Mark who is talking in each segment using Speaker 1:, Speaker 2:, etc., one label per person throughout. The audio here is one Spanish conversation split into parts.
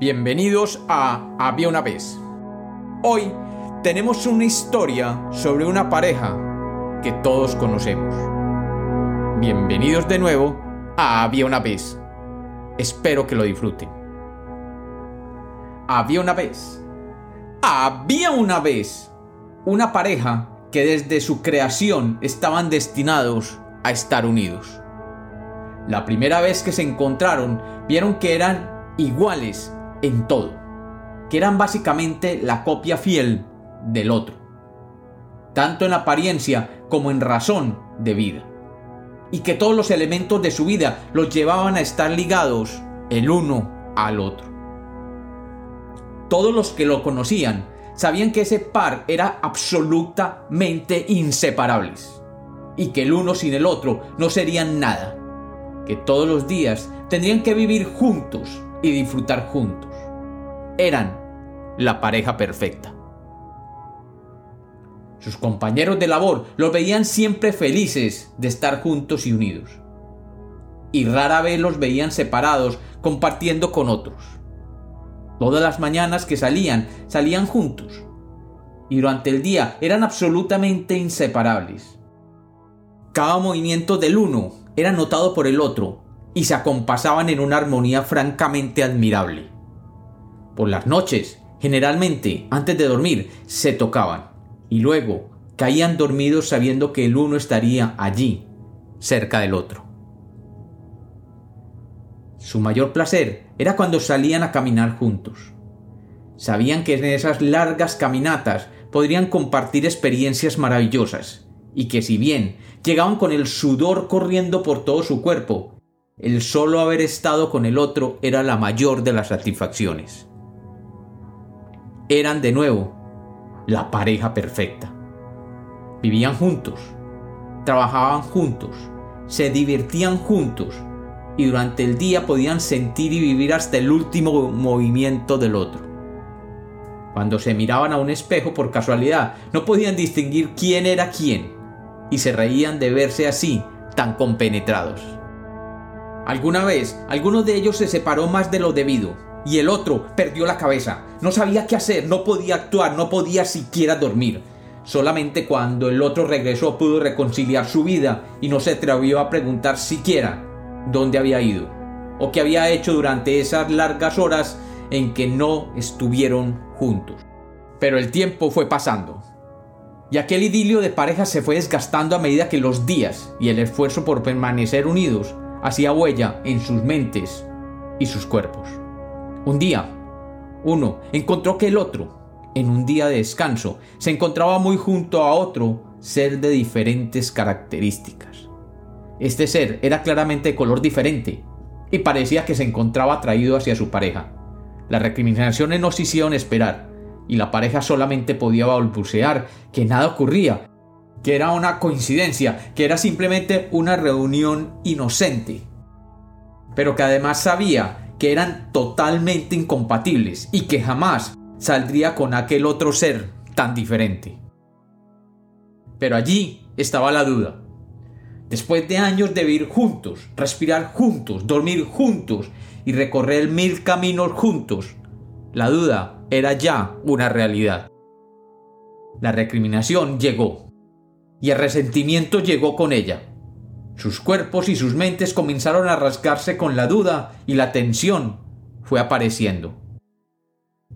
Speaker 1: Bienvenidos a Había una vez. Hoy tenemos una historia sobre una pareja que todos conocemos. Bienvenidos de nuevo a Había una vez. Espero que lo disfruten. Había una vez. Había una vez una pareja que desde su creación estaban destinados a estar unidos. La primera vez que se encontraron vieron que eran iguales en todo, que eran básicamente la copia fiel del otro, tanto en apariencia como en razón de vida, y que todos los elementos de su vida los llevaban a estar ligados el uno al otro. Todos los que lo conocían sabían que ese par era absolutamente inseparables, y que el uno sin el otro no serían nada, que todos los días tendrían que vivir juntos y disfrutar juntos eran la pareja perfecta. Sus compañeros de labor los veían siempre felices de estar juntos y unidos. Y rara vez los veían separados compartiendo con otros. Todas las mañanas que salían, salían juntos. Y durante el día eran absolutamente inseparables. Cada movimiento del uno era notado por el otro y se acompasaban en una armonía francamente admirable. Por las noches, generalmente, antes de dormir, se tocaban y luego caían dormidos sabiendo que el uno estaría allí, cerca del otro. Su mayor placer era cuando salían a caminar juntos. Sabían que en esas largas caminatas podrían compartir experiencias maravillosas, y que si bien llegaban con el sudor corriendo por todo su cuerpo, el solo haber estado con el otro era la mayor de las satisfacciones eran de nuevo la pareja perfecta. Vivían juntos, trabajaban juntos, se divertían juntos y durante el día podían sentir y vivir hasta el último movimiento del otro. Cuando se miraban a un espejo por casualidad, no podían distinguir quién era quién y se reían de verse así, tan compenetrados. Alguna vez, alguno de ellos se separó más de lo debido y el otro perdió la cabeza. No sabía qué hacer, no podía actuar, no podía siquiera dormir. Solamente cuando el otro regresó pudo reconciliar su vida y no se atrevió a preguntar siquiera dónde había ido o qué había hecho durante esas largas horas en que no estuvieron juntos. Pero el tiempo fue pasando. Y aquel idilio de pareja se fue desgastando a medida que los días y el esfuerzo por permanecer unidos hacía huella en sus mentes y sus cuerpos. Un día, uno encontró que el otro, en un día de descanso, se encontraba muy junto a otro ser de diferentes características. Este ser era claramente de color diferente y parecía que se encontraba atraído hacia su pareja. Las recriminaciones no se hicieron esperar y la pareja solamente podía balbucear que nada ocurría, que era una coincidencia, que era simplemente una reunión inocente, pero que además sabía que eran totalmente incompatibles y que jamás saldría con aquel otro ser tan diferente. Pero allí estaba la duda. Después de años de vivir juntos, respirar juntos, dormir juntos y recorrer mil caminos juntos, la duda era ya una realidad. La recriminación llegó y el resentimiento llegó con ella. Sus cuerpos y sus mentes comenzaron a rasgarse con la duda y la tensión fue apareciendo.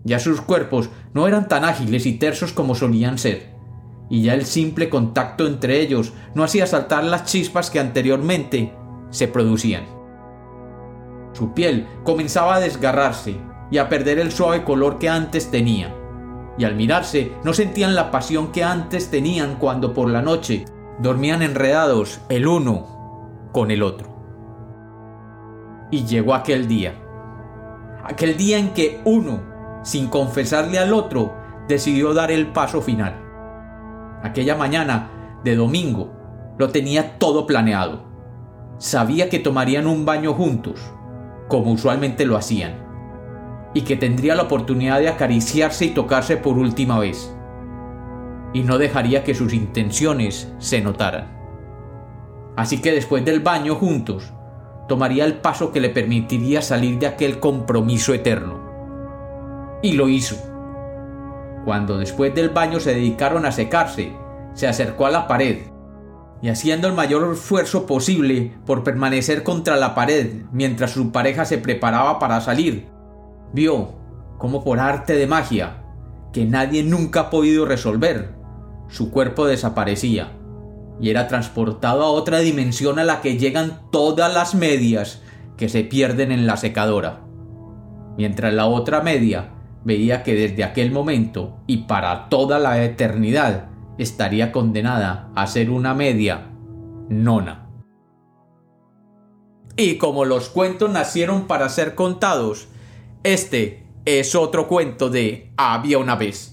Speaker 1: Ya sus cuerpos no eran tan ágiles y tersos como solían ser, y ya el simple contacto entre ellos no hacía saltar las chispas que anteriormente se producían. Su piel comenzaba a desgarrarse y a perder el suave color que antes tenía, y al mirarse no sentían la pasión que antes tenían cuando por la noche dormían enredados el uno con el otro. Y llegó aquel día. Aquel día en que uno, sin confesarle al otro, decidió dar el paso final. Aquella mañana de domingo lo tenía todo planeado. Sabía que tomarían un baño juntos, como usualmente lo hacían, y que tendría la oportunidad de acariciarse y tocarse por última vez. Y no dejaría que sus intenciones se notaran. Así que después del baño juntos, tomaría el paso que le permitiría salir de aquel compromiso eterno, Y lo hizo. Cuando después del baño se dedicaron a secarse, se acercó a la pared y haciendo el mayor esfuerzo posible por permanecer contra la pared mientras su pareja se preparaba para salir, vio, como por arte de magia, que nadie nunca ha podido resolver, su cuerpo desaparecía y era transportado a otra dimensión a la que llegan todas las medias que se pierden en la secadora. Mientras la otra media veía que desde aquel momento y para toda la eternidad estaría condenada a ser una media nona. Y como los cuentos nacieron para ser contados, este es otro cuento de Había una vez.